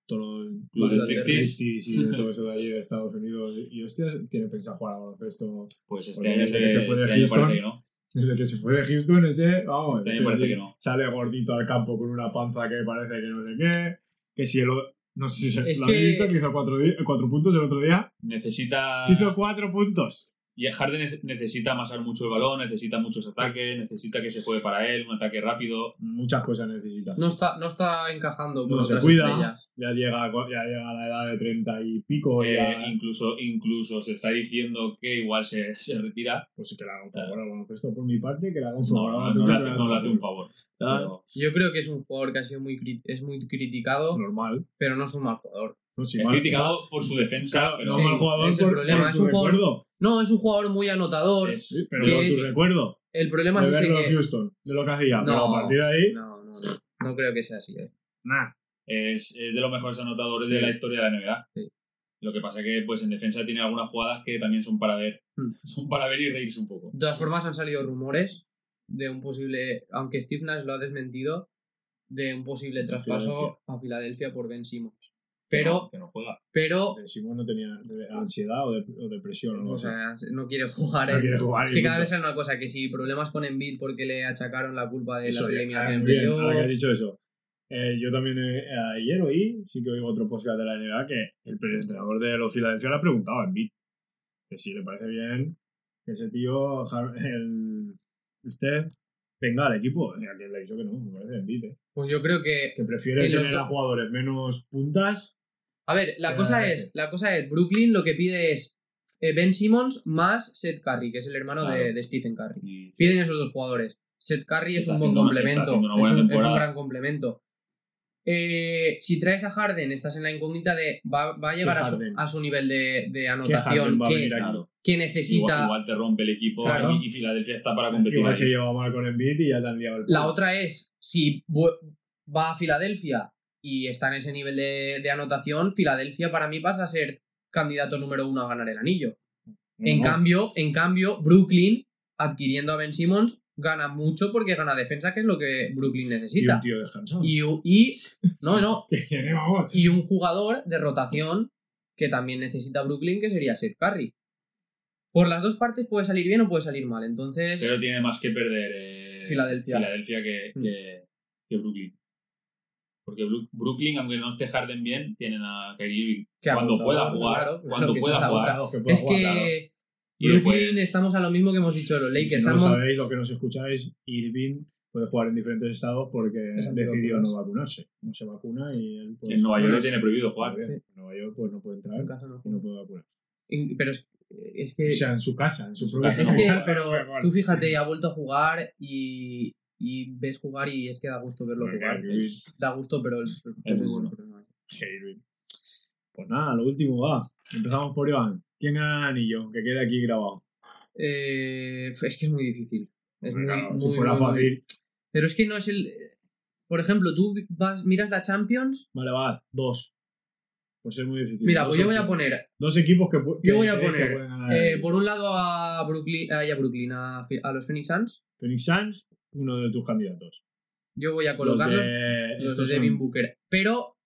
todos los Los striptease. y de todo eso de allí de Estados Unidos, y hostia, tiene pensado jugar a baloncesto Pues este año, se, que se fue de este año Houston, que no. Desde que se fue de Houston, ese, vamos, Este año que parece sí, que no. sale gordito al campo con una panza que parece que no sé qué, que si el, o- no sé si se Es lo que- habéis visto, que hizo cuatro, cuatro puntos el otro día, Necesita. hizo cuatro puntos. Y Harden nece- necesita amasar mucho el balón, necesita muchos ataques, necesita que se juegue para él, un ataque rápido. Muchas cosas necesita. No está, no está encajando con No se cuida, estrellas. ya llega, ya llega a la edad de treinta y pico, Eh, ya, incluso, incluso se está diciendo que igual se, se retira. pues que le haga un favor al baloncesto por mi parte, que le haga un No, favor no, no le hace un favor. Pero- Yo creo que es un jugador que ha sido muy, es muy criticado, Es normal. pero no es un mal jugador. No, sí, es mal- criticado por su defensa, Claro, pero no Sí, mal jugador es el por, problema, por es un jugador- recuerdo. No, es un jugador muy anotador. es- Sí, pero que por tu es- recuerdo. El problema de es ese que... Houston, de lo que hacía. No. pero a partir de ahí, No, no, no. No creo que sea así. eh. nada. es, es de los mejores anotadores Sí. de la historia de la NBA. Sí. Lo que pasa que pues en defensa tiene algunas jugadas que también son para ver. Hmm. Son para ver y reírse un poco. De todas formas, han salido rumores de un posible, aunque Steve Nash lo ha desmentido, de un posible traspaso Filadelfia. a Filadelfia por Ben Simmons. Pero, no, que no juega. pero, Simón no tenía ansiedad o, de- o depresión. ¿no? o sea, no quiere jugar. No quiere jugar Es que cada punto. vez es una cosa, que si problemas con Embiid porque le achacaron la culpa de Eso, las eliminaciones en ahora que has dicho eso. Eh, yo también eh, ayer oí, sí que oigo otro podcast de la NBA, que el entrenador de los Philadelphia le ha preguntado a Embiid que si le parece bien que ese tío, el Steph, venga al equipo. O sea, que le ha dicho que no, me parece Embiid, eh. Pues yo creo que Que prefiere tener a do- jugadores menos puntas. A ver, la cosa es, la cosa es, Brooklyn lo que pide es eh, Ben Simmons más Seth Curry, que es el hermano de, Claro. de Stephen Curry. Y- Piden esos dos jugadores. Seth Curry es un buen complemento, es un, es un temporada. gran complemento. Eh, si traes a Harden, estás en la incógnita de va, va a llegar a su, Harden? a su nivel de, de ¿Qué anotación que? Claro. necesita. igual te rompe el equipo Claro. y, Filadelfia está para competir. Igual ahí. se lleva mal con Embiid y ya te han liado el La otra es, si va a Filadelfia y está en ese nivel de, de anotación, Filadelfia para mí pasa a ser candidato número uno a ganar el anillo. En cambio, en cambio, Brooklyn, adquiriendo a Ben Simmons, gana mucho porque gana defensa, que es lo que Brooklyn y un necesita. tío descansado. Y, y- no, no, y un jugador de rotación que también necesita Brooklyn, que sería Seth Curry. Por las dos partes puede salir bien o puede salir mal. Entonces, Pero tiene más que perder eh, Filadelfia. Filadelfia que, Mm. que, que Brooklyn. Porque Brooklyn, aunque no esté Harden bien, tienen a Kyrie Cuando apuntado, pueda jugar, claro, cuando pueda jugar. Que pueda Es jugar, que claro. Brooklyn después- estamos a lo mismo que hemos dicho los Si Lakers. no Han lo sabéis, lo que nos escucháis, Irving puede jugar en diferentes estados porque Es decidió no vacunarse. No se vacuna y él pues, en Nueva York le tiene prohibido jugar. bien. En Nueva York pues no puede entrar En casa no. y no puede vacunar. Pero es, es que. O sea, en su casa, en su En su propia casa. es que, pero tú fíjate, ha vuelto a jugar y, y ves jugar y es que da gusto verlo jugar. Es- da gusto, pero Es muy ese bueno. Pues nada, lo último va. Empezamos por Iván. ¿Quién gana el anillo? Que quede aquí grabado. Eh, es que es muy difícil. Es muy, fuera fácil. Pero es que no es el. Por ejemplo, tú vas, miras la Champions. Vale, va. Dos. Pues es muy difícil. Mira, Dos pues yo voy a poner Dos equipos que, pu- Yo que voy a que poner, eh, por un lado a Brooklyn, a, Brooklyn a los Phoenix Suns. Phoenix Suns, uno de tus candidatos. Yo voy a Los colocarlos de, los de Devin son- Booker. Pero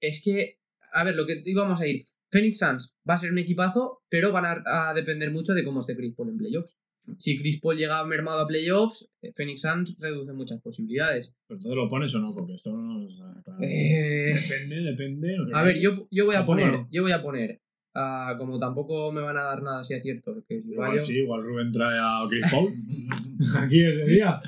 es que, a ver, lo que íbamos a ir. Phoenix Suns va a ser un equipazo, pero van a, a depender mucho de cómo esté Chris Paul en playoffs. Si Chris Paul llega mermado a playoffs, eh, Phoenix Suns reduce muchas posibilidades. ¿Pero entonces lo pones o no? Porque esto no claro. Eh, Depende, depende. a ver, yo, yo voy a poner, yo voy a poner, ah, como tampoco me van a dar nada así a cierto, que es Igual Bayo, sí, igual Rubén trae a Chris Paul aquí ese día.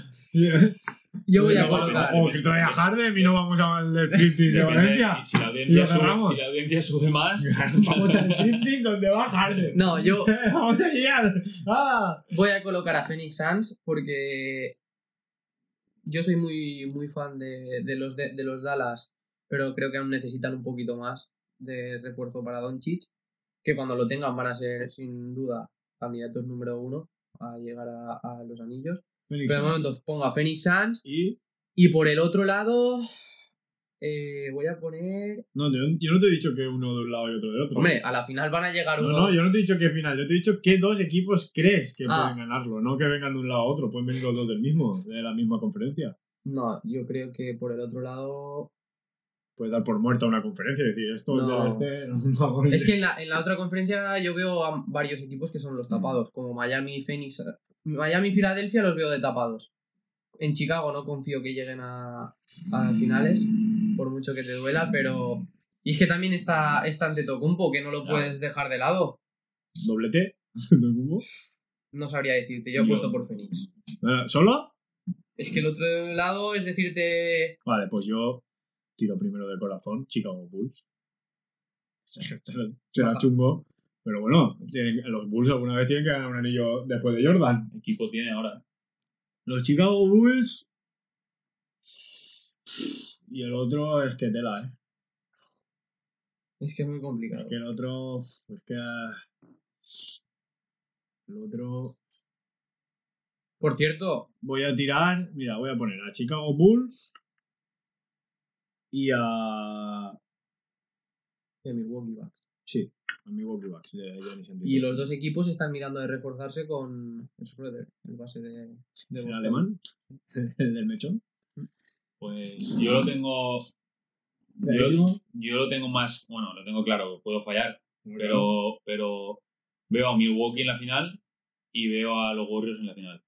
yo voy a colocar. O que trae a Harden y no vamos al striptease de Valencia. Si, si la audiencia sube, cerramos. si la audiencia sube más, Vamos al striptease donde va Harden. No, yo Vamos a llegar. ¡Ah! voy a colocar a Phoenix Suns porque yo soy muy, muy fan de, de los, de, de los Dallas, pero creo que aún necesitan un poquito más de refuerzo para Doncic, que cuando lo tengan van a ser sin duda candidatos número uno a llegar a, a los anillos. Phoenix Pero de momento pongo a Phoenix Suns Y. y por el otro lado eh, voy a poner... No, yo, yo no te he dicho que uno de un lado y otro de otro. Hombre, a la final van a llegar No, uno... no, yo no te he dicho que final, yo te he dicho qué dos equipos crees que Ah. pueden ganarlo, no que vengan de un lado a otro, pueden venir los dos del mismo, de la misma conferencia. No, yo creo que por el otro lado Puedes dar por muerta una conferencia y decir, esto es del este, no, Es que en la, en la otra conferencia yo veo a varios equipos que son los tapados, como Miami, Phoenix. Miami y Filadelfia los veo de tapados. En Chicago no confío que lleguen a, a finales, por mucho que te duela, pero. Y es que también está, está Antetokounmpo, que no lo Claro. puedes dejar de lado. doblete, ¿De cubo? No sabría decirte, yo he puesto por Phoenix. Eh, ¿Solo? Es que el otro lado es decirte. Vale, pues yo tiro primero de corazón, Chicago Bulls. Será chungo, pero bueno, tienen- los Bulls alguna vez tienen que ganar un anillo después de Jordan. equipo tiene ahora. Los Chicago Bulls. Y el otro es que tela, ¿eh? Es que es muy complicado. Es que el otro. Es que. El otro. Por cierto, Voy a tirar. Mira, voy a poner a Chicago Bulls. Y a. de Milwaukee Bucks. Sí, a Milwaukee Bucks de. Y los dos equipos están mirando de reforzarse con Schroeder, el base de, de ¿El alemán? ¿El del mechón? Pues yo lo tengo. Yo, yo lo tengo más. Bueno, lo tengo claro, puedo fallar. Pero, pero veo a Milwaukee en la final y veo a los Warriors en la final.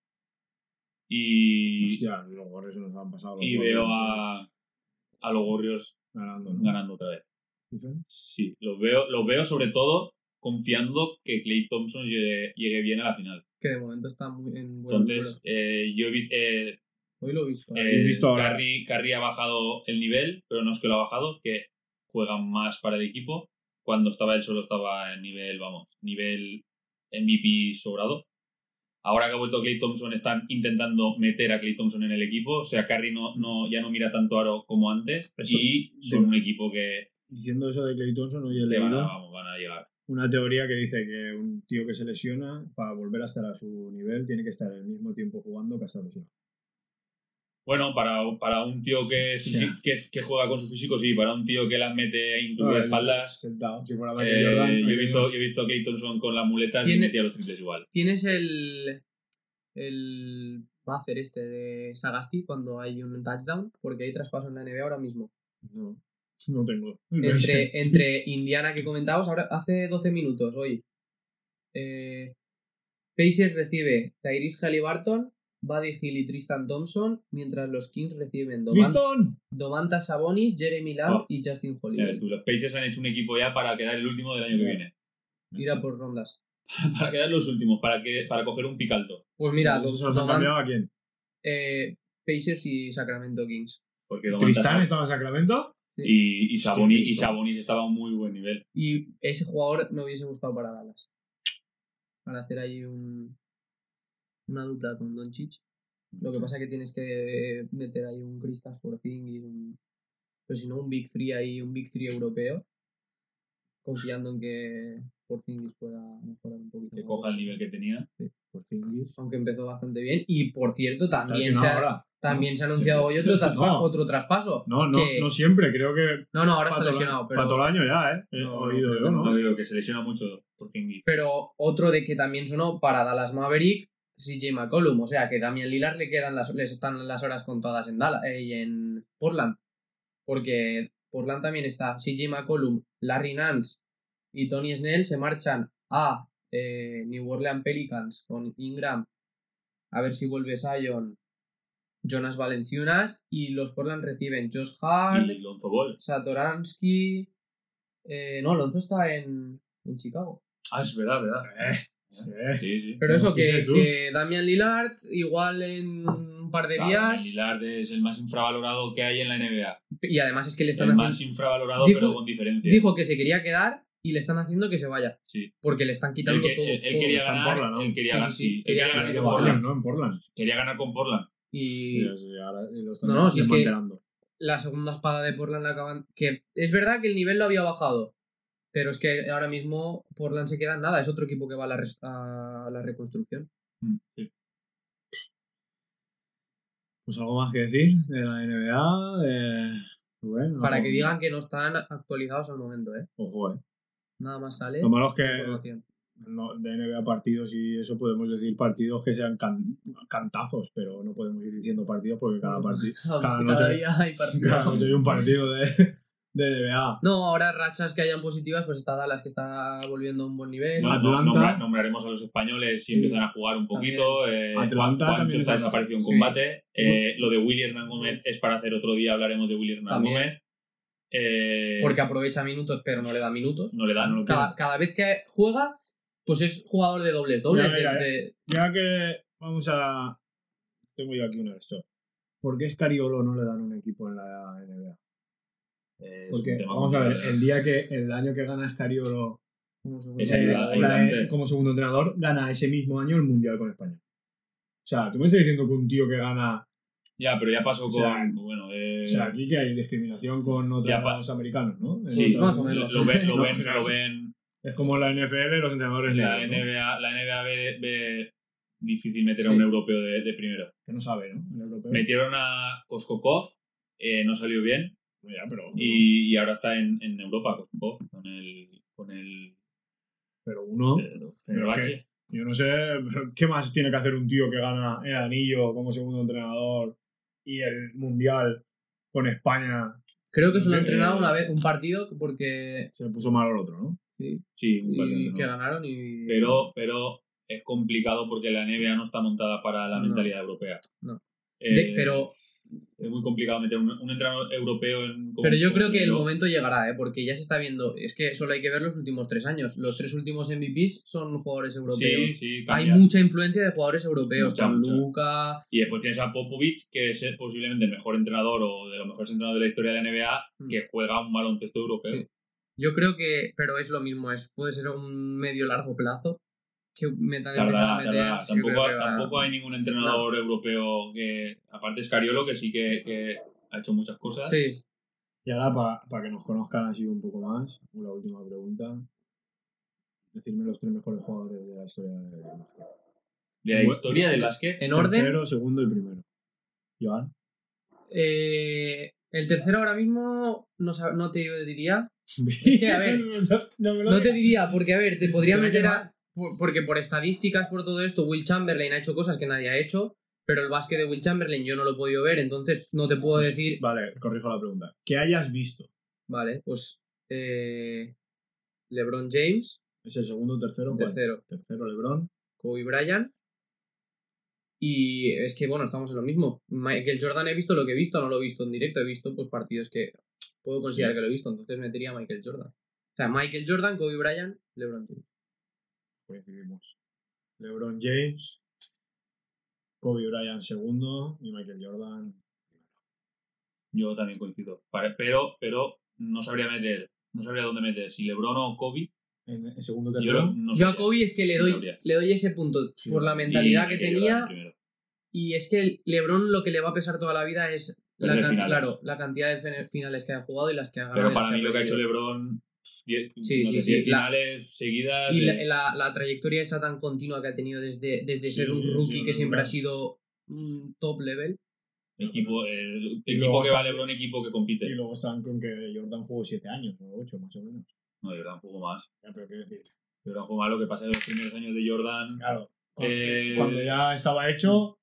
Y, Hostia, los Warriors nos han pasado. los y veo a, a los Warriors Ganando, ¿no? ganando otra vez. ¿Sí? Los veo, los veo sobre todo confiando que Clay Thompson llegue, llegue bien a la final. Que de momento está muy en buen Entonces, eh, yo he visto. Eh, Hoy lo he visto. Habéis eh, visto ahora. Curry, Curry ha bajado el nivel, pero no es que lo ha bajado, que juega más para el equipo. Cuando estaba él solo estaba en nivel, vamos, nivel MVP sobrado. Ahora que ha vuelto Clay Thompson, están intentando meter a Clay Thompson en el equipo. O sea, Curry no, no, ya no mira tanto aro como antes. Eso- y son un equipo que, Diciendo eso de Clay Thompson, hoy he que van, a, vamos, van a llegar. una teoría que dice que un tío que se lesiona, para volver a estar a su nivel, tiene que estar el mismo tiempo jugando que hasta lesionado. Bueno, para, para un tío que, Sí. que, que juega con su físico, sí. Para un tío que las mete incluso de espaldas. Sentado, si fuera eh, Jordan. yo, he visto, yo he visto a Clay Thompson con las muletas y metía los triples igual. Tienes el. El buzzer este de Sagasti cuando hay un touchdown, porque hay traspaso en la NBA ahora mismo. No, no tengo. Entre, entre Indiana que comentábamos ahora hace 12 minutos hoy. Eh, Pacers recibe Tyrese Halliburton, Buddy Hill y Tristan Thompson, mientras los Kings reciben Doman- ¡Tristan! Domantas Sabonis, Jeremy Lamb Oh. y Justin Holiday. tú, los Pacers han hecho un equipo ya para quedar el último del año que viene. Ir a por rondas. Para quedar los últimos, para, que, para coger un pic alto. Pues mira, ¿Eso se los han cambiado a quién? eh, Pacers y Sacramento Kings. Porque Domantas ¿Tristan Sab- estaba en Sacramento? y, y, Sabonis, y Tristan. Sabonis estaba a un muy buen nivel. Y ese jugador me hubiese gustado para Dallas. Para hacer ahí un, una dupla con Doncic. Lo que pasa es que tienes que meter ahí un Kristaps Porzingis, un... pero si no un Big Three ahí, un Big Three europeo, confiando en que Porzingis pueda mejorar un poquito. Que más. coja el nivel que tenía. Porzingis. Aunque empezó bastante bien. Y por cierto, también, se ha, se anunciado hoy otro, traspa- No. otro traspaso. No, no, que- no siempre, creo que. No, no, ahora está lesionado, pero, Para todo el año ya, ¿eh? He No, oído digo que se lesiona mucho por Zingis. pero otro de que también sonó para Dallas Maverick, CJ McCollum. O sea que Damian Lillard le quedan las, les están las horas contadas en Dallas eh, y en Portland. Porque Portland también está CJ McCollum, Larry Nance y Tony Snell se marchan a eh, New Orleans Pelicans con Ingram. A ver si vuelve Zion, Jonas Valenciunas. Y los Portland reciben Josh Hart, Y Lonzo Ball. Satoransky. Eh, no, Alonso está en, en Chicago. Ah, es verdad, verdad. Eh, sí. Sí, sí. Pero ¿Qué eso, que, que Damian Lillard, igual en un par de Claro, días. Lillard es el más infravalorado que hay en la NBA. Y además es que le están El haciendo. más infravalorado, Dijo- pero con diferencia. Dijo que se quería quedar y le están haciendo que se vaya. Sí. Porque le están quitando que- todo. él- quería está en ganar, Portland, ¿no? él quería Sí, ganar, sí, sí, sí, él quería quería ganar ganar en con Portland, Portland. ¿no? En Portland. Quería ganar con Portland. Y ahora lo están No, no, si es que- la segunda espada de Portland la acaban. Que es verdad que el nivel lo había bajado. Pero es que ahora mismo Portland se queda en nada. Es otro equipo que va a la, a la reconstrucción. Mm, sí. Pues algo más que decir de la NBA. De... Bueno, Para que digan que no están actualizados al momento, ¿eh? Ojo, eh. Nada más sale. Lo malo es que no- de NBA partidos y eso podemos decir partidos que sean can- cantazos, pero no podemos ir diciendo partidos porque cada partido. Cada Cada noche, día hay partido. cada noche hay un partido de, de NBA. No, ahora rachas que hayan positivas, pues está Dallas que está volviendo a un buen nivel. No, no, Atlanta. nombra- nombraremos a los españoles si Sí. empiezan a jugar un poquito. Eh, Atlanta Juancho está desaparecido en Sí. combate. Eh, lo de Willy Hernán Gómez es para hacer otro día, hablaremos de Willy Hernán También. Gómez. Eh, Porque aprovecha minutos, pero no le da minutos. no le dan, no lo Cada, cada vez que juega, pues es jugador de dobles, dobles. Mira, mira, de- de- Ya que vamos a. Tengo yo aquí uno de estos. ¿Por qué Scariolo no le dan un equipo en la NBA? Es Porque, vamos a ver, el día que el año que gana Scariolo como segundo Es eh, entrenador. como segundo entrenador, gana ese mismo año el Mundial con España. O sea, tú me estás diciendo que un tío que gana. Ya, pero ya pasó O con. sea, bueno, eh, O sea, aquí que hay discriminación con otros americanos, ¿no? sí, más o menos. Lo ven, lo ven, ven Es como la NFL, los entrenadores la, negros, ¿no? NBA, la NBA ve, ve difícil meter a un europeo de, de primero. Que no sabe, ¿no? El europeo. Metieron a Koskokov, eh, no salió bien, Ya, pero, y, y ahora está en, en Europa, Koskokov, con el. Con el. pero uno. eh, Fenerbahce. Yo no sé qué más tiene que hacer un tío que gana el anillo como segundo entrenador y el mundial con España. Creo que solo ha entrenado una vez un partido porque. Se le puso mal al otro, ¿no? Sí, Sí, un y partido, ¿no? que ganaron y. Pero, pero es complicado porque la NBA no está montada para la No. mentalidad europea. No. Eh, De- pero- es muy complicado meter un, un entrenador europeo en. Pero yo creo que el momento llegará, ¿eh? porque ya se está viendo. Es que solo hay que ver los últimos tres años. Los tres últimos MVPs son jugadores europeos. Sí, sí, hay mucha influencia de jugadores europeos. Luca. Y después tienes a Popovich, que es posiblemente el mejor entrenador o de los mejores entrenadores de la historia de la NBA, Mm. que juega un baloncesto europeo. Sí. Yo creo que. Pero es lo mismo, es puede ser un medio largo plazo. Que metan Tardará, meter, tardará. Tampoco, que tampoco hay ningún entrenador europeo que, aparte es Cariolo, que sí que, que ha hecho muchas cosas. Sí. Y ahora, para que nos conozcan así un poco más, una última pregunta. Decirme los tres mejores jugadores de la historia del básquet. De la historia del básquet. En orden. Tercero, segundo y primero. Joan. eh, el tercero ahora mismo no, no te diría. que, a ver, no, me lo No te diría, porque a ver, te podría meter a. por- Porque por estadísticas, por todo esto, Will Chamberlain ha hecho cosas que nadie ha hecho, pero el básquet de Will Chamberlain yo no lo he podido ver, entonces no te puedo decir. Vale, corrijo la pregunta. Que hayas visto. Vale, pues. eh, LeBron James, ¿Es el segundo o tercero? Tercero. Tercero, LeBron. Kobe Bryant. Y es que, bueno, estamos en lo mismo. Michael Jordan he visto lo que he visto, no lo he visto en directo, he visto pues partidos que puedo considerar Sí. que lo he visto, entonces metería a Michael Jordan. O sea, Michael Jordan, Kobe Bryant, LeBron James. Coincidimos. LeBron James. Kobe Bryant segundo. Y Michael Jordan. Yo también coincido. Pero, pero no sabría meter, no sabría dónde meter, si Lebron o Kobe. En, en segundo, Yo tercero. no Yo a. Kobe es que le doy, le doy ese punto Sí, por la mentalidad Y que tenía. Y es que LeBron lo que le va a pesar toda la vida es la, can- claro, la cantidad de finales que ha jugado y las que ha ganado. Pero para mí lo que ha hecho. LeBron, 10 Sí, no sí, sé, sí, 10 la- finales seguidas. Y la, es- la- la trayectoria esa tan continua que ha tenido desde, desde Sí, ser un sí, rookie sí, que siempre ha sido un top level. equipo, el Y equipo que va sale- LeBron, equipo que compite. Y luego están con que Jordan jugó 7 años, o 8 más o menos. No, un poco más. Ya, pero quiero decir, un poco más lo que pasa en los primeros años de Jordan. claro, cuando, Eh, cuando ya estaba hecho,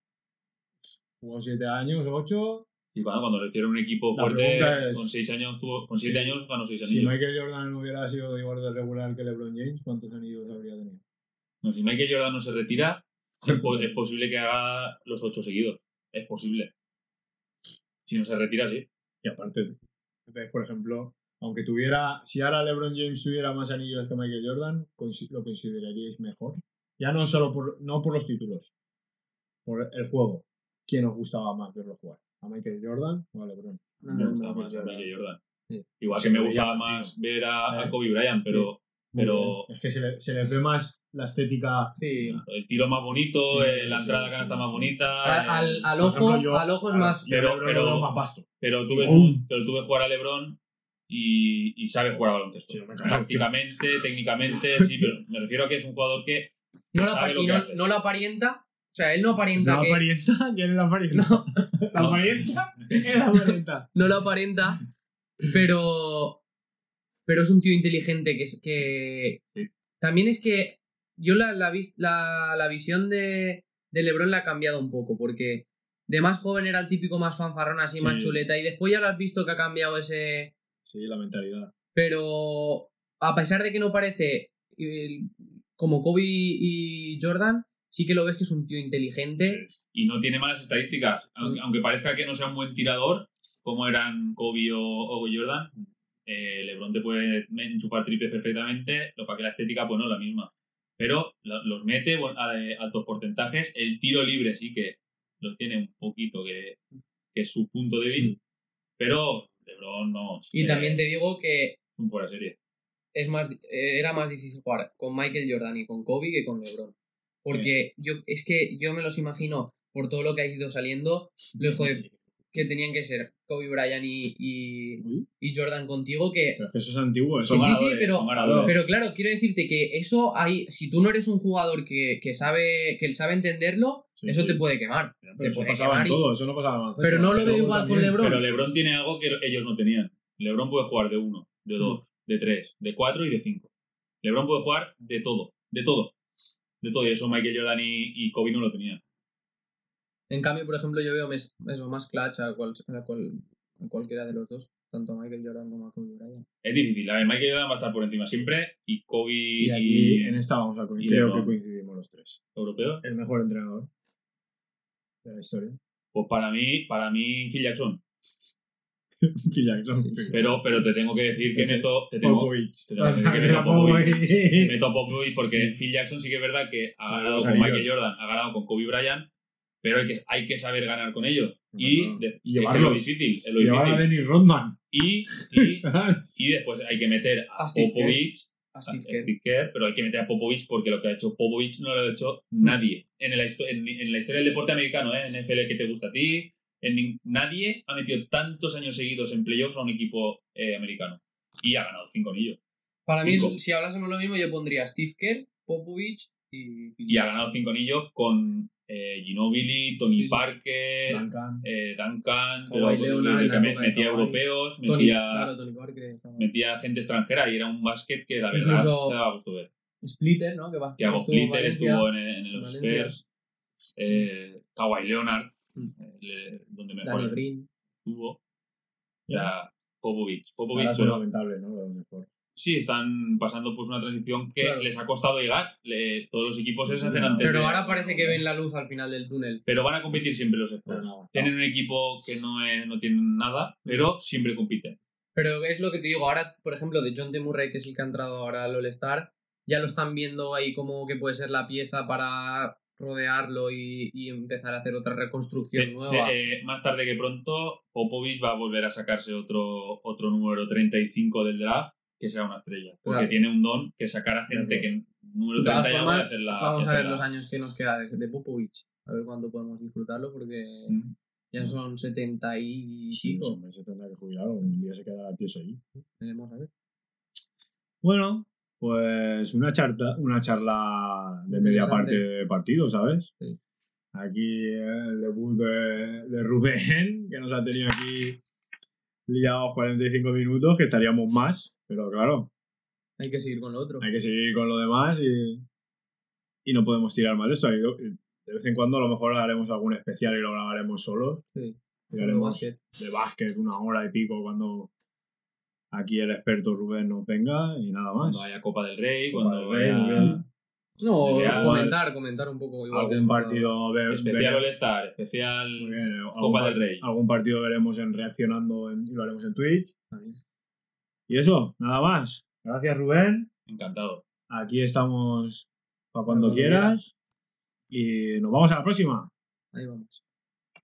jugó 7 años, 8. Y cuando, cuando le hicieron un equipo fuerte, es- con 6 años, con 7 Sí. años ganó 6 Si anillos. Michael Jordan hubiera sido igual de regular que LeBron James, ¿cuántos anillos habría tenido? No, si Michael Jordan no se retira, Sí, es, po- es posible que haga los 8 seguidos. Es posible. Si no se retira, sí. Y aparte, ves, por ejemplo, aunque tuviera, si ahora LeBron James tuviera más anillos que Michael Jordan, lo consideraríais mejor. Ya no solo por, no por los títulos, por el juego. ¿Quién os gustaba más verlo jugar? ¿A Michael Jordan o a LeBron? No, Me gustaba más a. Michael Jordan. Sí. Igual que me gustaba más ver a, a Kobe Bryant, pero, pero. Es que se, le- se les ve más la estética. Sí. el tiro más bonito, Sí, eh, la sí, entrada sí, canasta sí, más sí. bonita. Al, al ojo, ejemplo, yo- al ojo es claro, más. Pero- pero- más vasto. Pero tú ves, pero tú ves jugar a LeBron y, y sabe jugar a baloncesto. Prácticamente, técnicamente, sí, pero me refiero a que es un jugador que No sabe lo que no, hace. no lo aparenta. O sea, él no aparenta ¿La que. ¿Quién es la apariencia? ¿La No. apariencia? Es la apariencia. no lo aparenta, pero pero es un tío inteligente que es que Sí. también es que yo la, la, vis- la, la visión de, de LeBron la ha cambiado un poco porque de más joven era el típico más fanfarrón así Sí. más chuleta y después ya lo has visto que ha cambiado ese Sí, la mentalidad. pero a pesar de que no parece eh, como Kobe y Jordan sí que lo ves que es un tío inteligente y no tiene malas estadísticas. Aunque, Mm. aunque parezca que no sea un buen tirador, como eran Kobe o, o Jordan, eh, LeBron te puede enchufar triples perfectamente, lo para que la estética, pues no la misma. Pero lo- los mete bueno, a a altos porcentajes. El tiro libre sí que lo tiene un poquito, que, que es su punto débil. Pero LeBron no. y también te digo que Un fuera serie. es más, eh, era más difícil jugar con Michael Jordan y con Kobe que con LeBron. Porque yo, es que yo me los imagino, por todo lo que ha ido saliendo, lo hijo de- que tenían que ser Kobe Bryant y, y, y Jordan contigo, que... Pero es que eso es antiguo. Eso Sí, es sí, pero-. Pero claro, quiero decirte que eso hay, si tú no eres un jugador que, que sabe que sabe entenderlo, Sí, eso sí. te puede quemar. Pero te eso puede pasaba en quemar y- todo, eso no pasaba en baloncesto. Pero no lo En veo igual con también. LeBron. Pero LeBron tiene algo que ellos no tenían. LeBron puede jugar de uno, de dos, de tres, de cuatro y de cinco. LeBron puede jugar de todo, de todo. De todo. Y eso Michael Jordan y, y Kobe no lo tenían. En cambio, por ejemplo, yo veo mes- eso, más clutch a, cual- a cual- a cualquiera de los dos, tanto a Michael Jordan como a Kobe Bryant. Es difícil. A ver, Michael Jordan va a estar por encima siempre y Kobe Y y, aquí en esta vamos a y coincidir. Creo que coincidimos los tres. europeo. El mejor entrenador de la historia. Pues para mí, para mí Phil Jackson. Phil Jackson. Pero, pero te tengo que decir que meto, te tengo, Popovich. te tengo que decir que meto a Popovich. Popovich. meto a Popovich porque Sí. Phil Jackson sí que es verdad que ha ganado con. Michael Jordan, ha ganado con Kobe Bryant, pero hay que, hay que saber ganar con ellos. Y, de- y es lo difícil, es lo Llevar a. Dennis Rodman. Y, y, y después hay que meter a Popovich, A Steve Kerr. Steve Kerr, pero hay que meter a Popovich porque lo que ha hecho Popovich no lo ha hecho nadie. En la, histo- en, en la historia del deporte americano, ¿eh? en NFL que te gusta a ti, en nadie ha metido tantos años seguidos en playoffs a un equipo eh, americano. Y ha ganado cinco anillos. Para mí, si hablásemos lo mismo, yo pondría Steve Kerr, Popovich y... Y ha ganado cinco anillos con eh, Ginobili, Tony Sí, sí. Parker, Duncan. eh, Duncan, Kawhi Leonard, que me- metía europeos, Tony, metía, claro, Tony Parker. estaba- metía gente extranjera y era un básquet que la verdad Incluso- te daba gusto ver. Splitter, ¿no? Que va. Thiago estuvo en Splitter Valencia. estuvo en, en los Valencia. Spurs, eh, Kawhi Leonard, le- donde Danny mejor Green. estuvo. O sea, Popovich. Popovich, Ahora son pero lamentable, ¿no? Lo mejor. sí, están pasando pues una transición que Claro. les ha costado llegar. Le- todos los equipos Sí, se hacen antes Pero de- ahora parece que ven la luz al final del túnel. Pero van a competir siempre los Spurs. No, Tienen un equipo que no, es- no tienen nada, pero siempre compiten. Pero es lo que te digo, ahora, por ejemplo, de John T. Murray, que es el que ha entrado ahora al All-Star, ya lo están viendo ahí como que puede ser la pieza para rodearlo y, y empezar a hacer otra reconstrucción Se- nueva. se- eh, más tarde que pronto, Popovich va a volver a sacarse otro, otro número 35 del draft, que sea una estrella. Porque Claro. tiene un don que sacar a gente Claro. que número De todas 30 ya formas, va a hacer la. Vamos a ver hacer los la- años que nos queda de, de Popovich. A ver cuándo podemos disfrutarlo porque Mm. ya son 70 y Sí, pico. ese hombre se tendrá que jubilar, un día se quedará tieso allí. Veremos a ver. Bueno, pues una charla, una charla de media parte de partido, ¿sabes? Sí. Aquí el debut de, de Rubén, que nos ha tenido aquí liados 45 minutos, que estaríamos más, pero claro, Hay que seguir con lo otro. hay que seguir con lo demás y, y no podemos tirar más de esto. De vez en cuando a lo mejor haremos algún especial y lo grabaremos solos. Sí. Básquet. de básquet una hora y pico cuando aquí el experto Rubén nos venga y nada más. Cuando haya Copa del Rey, Copa cuando del Rey, haya Miguel. No, comentar, comentar un poco igual. algún partido ve- especial All-Star, especial bien, algún Copa del Rey. algún partido veremos en reaccionando en- y lo haremos en Twitch y eso nada más gracias Rubén Encantado. aquí estamos para cuando cuando quieras y nos vamos a la próxima Ahí vamos.